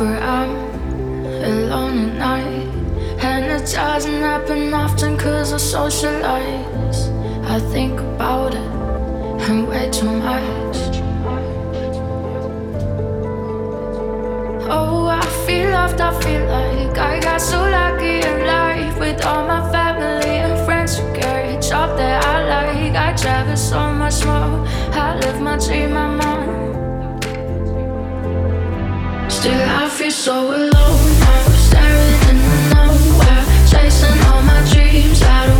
Whenever I'm alone at night, and it doesn't happen often cause I socialize. I think about it and way too much. Oh, I feel loved, I feel like I got so lucky in life with all my family and friends who carry a job that I like. I travel so much more. I live my dream, I'm on. Still, I feel so alone. I'm staring into nowhere, chasing all my dreams. I don't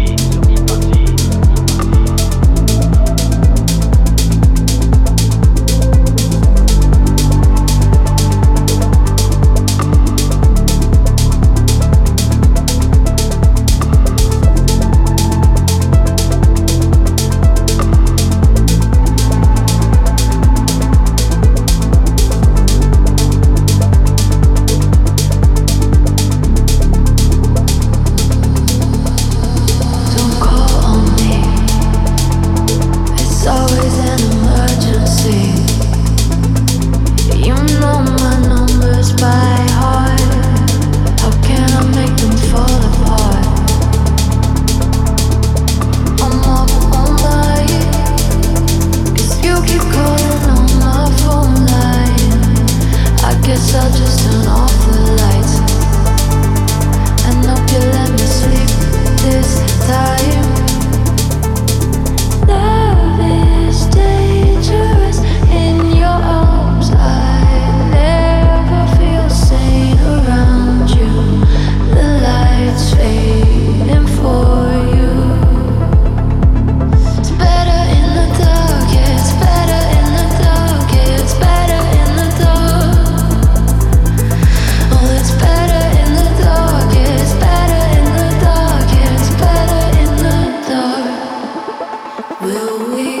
will we?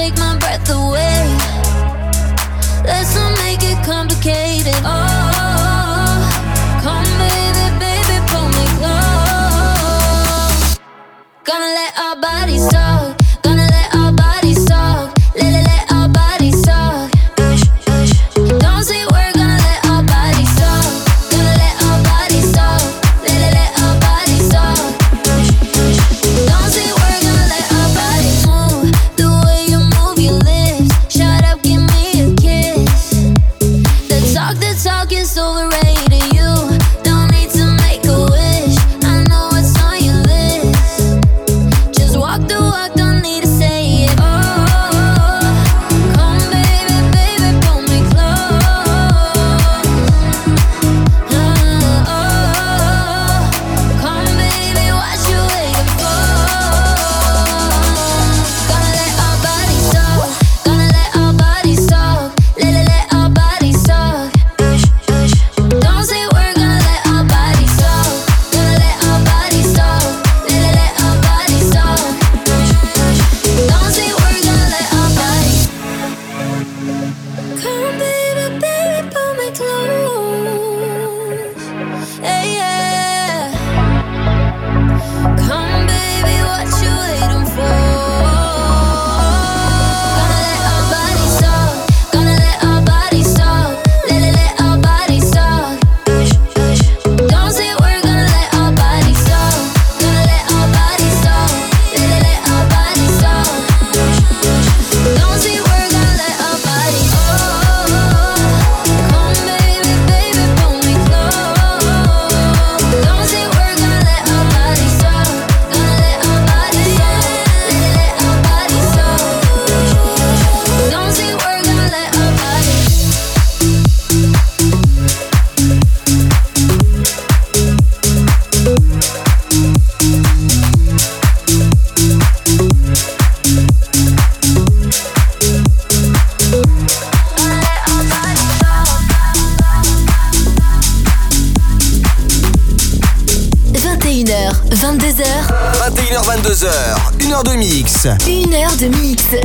take my breath away. Let's not make it complicated. Oh, come baby, baby, pull me close. Gonna let our bodies talk.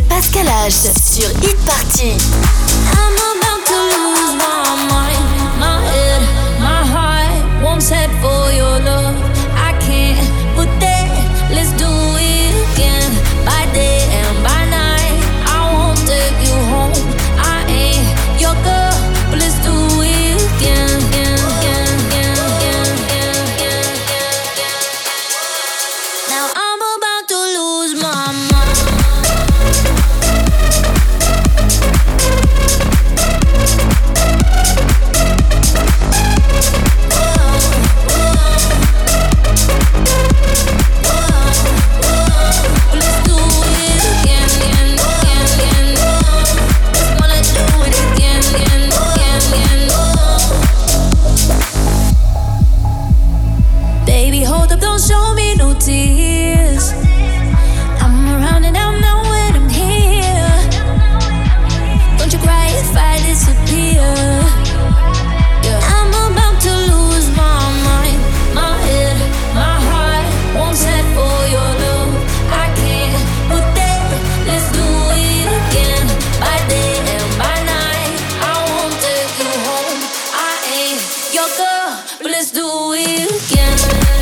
Pascal sur Hit Party. do it again.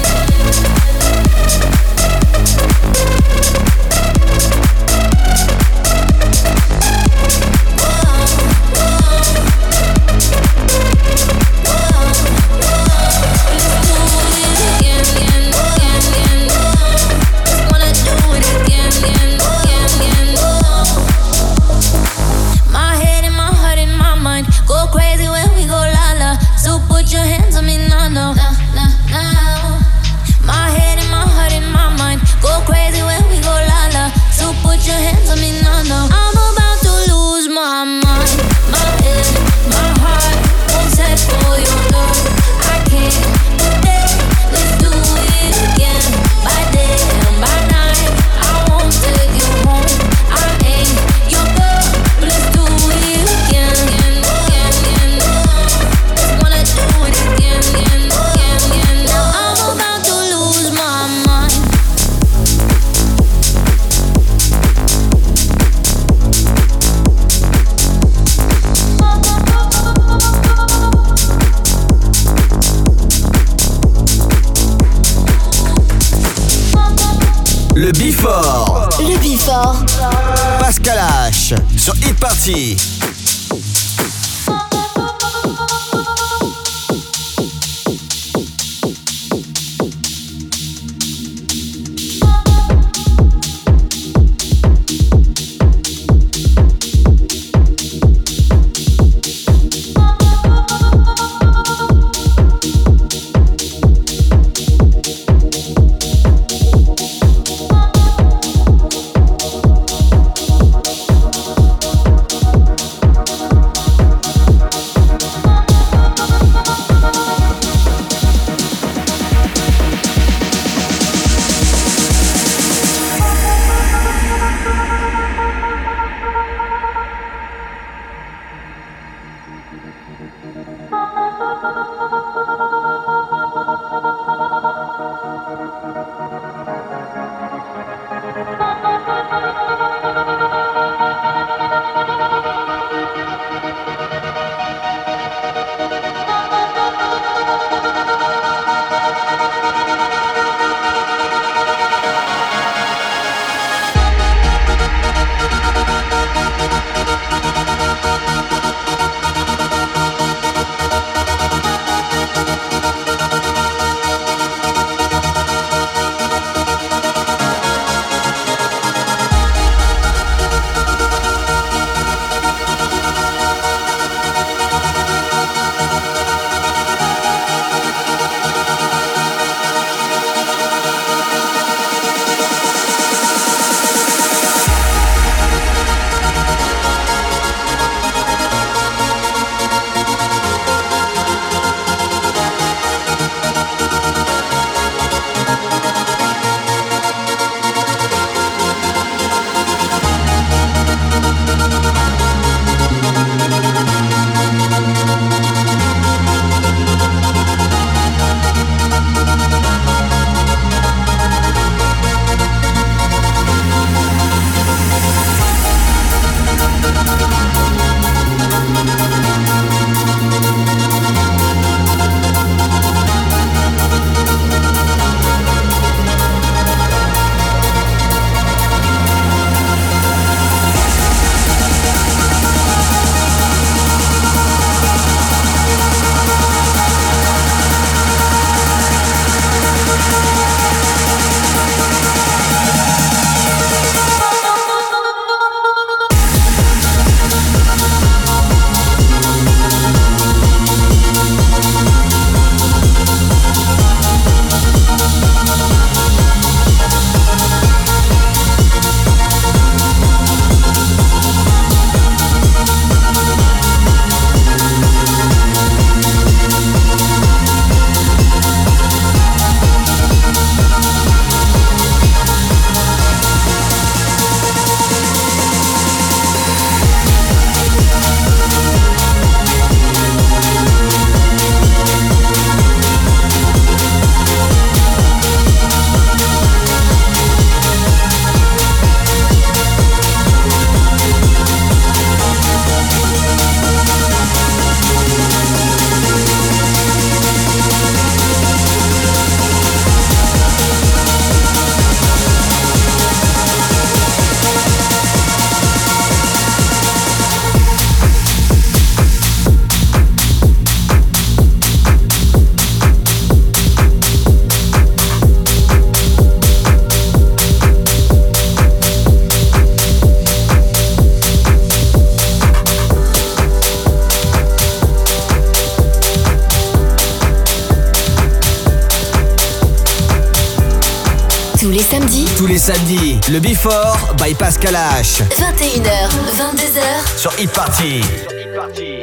Le Before by Pascal H. 21h, 22h. Sur Hit Party. Sur Hit Party.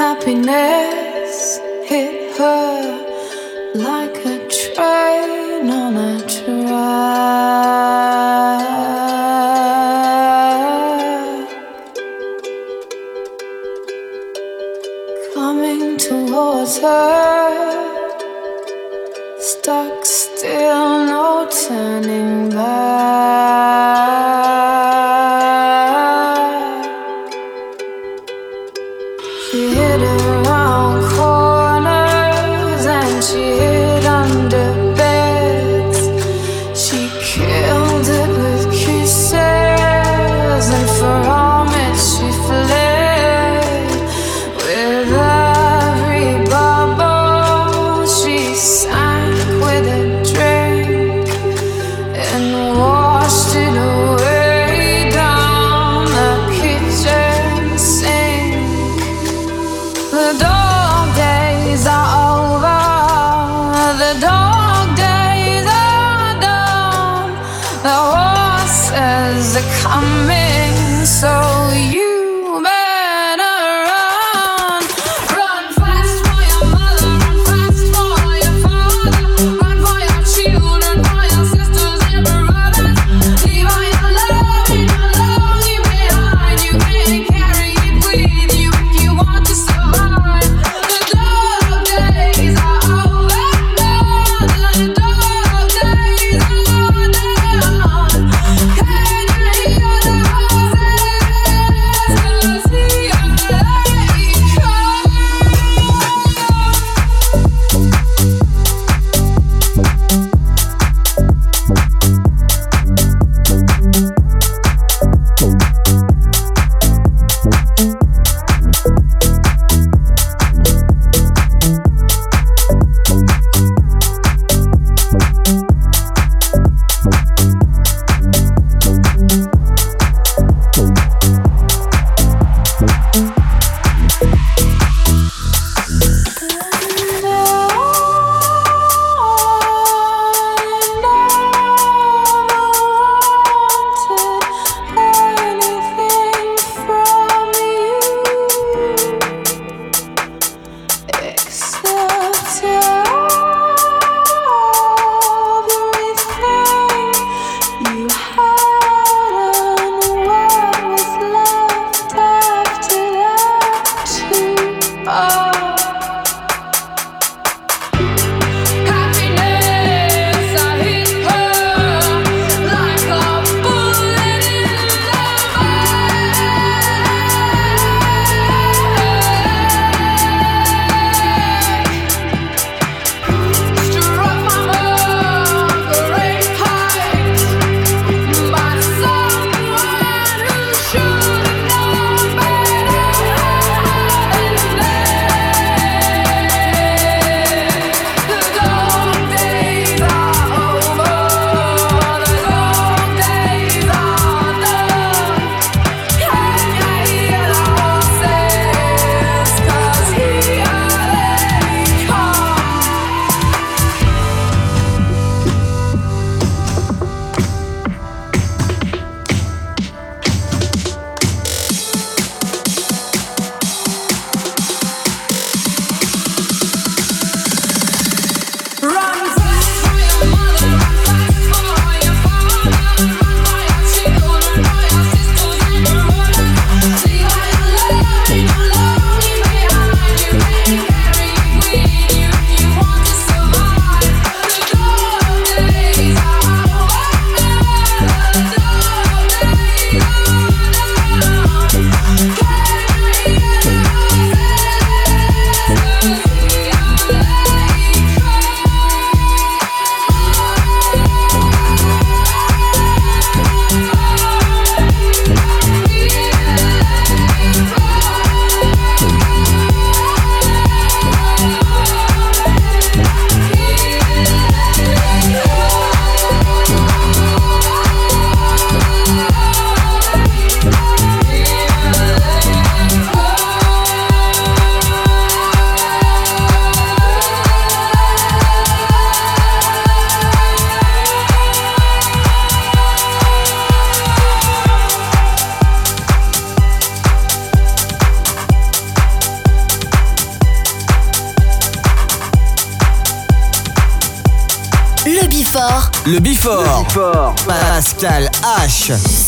Happiness hit her like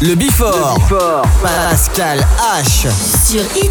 Le Bifort. Le Bifort. Pascal H. Sur Hit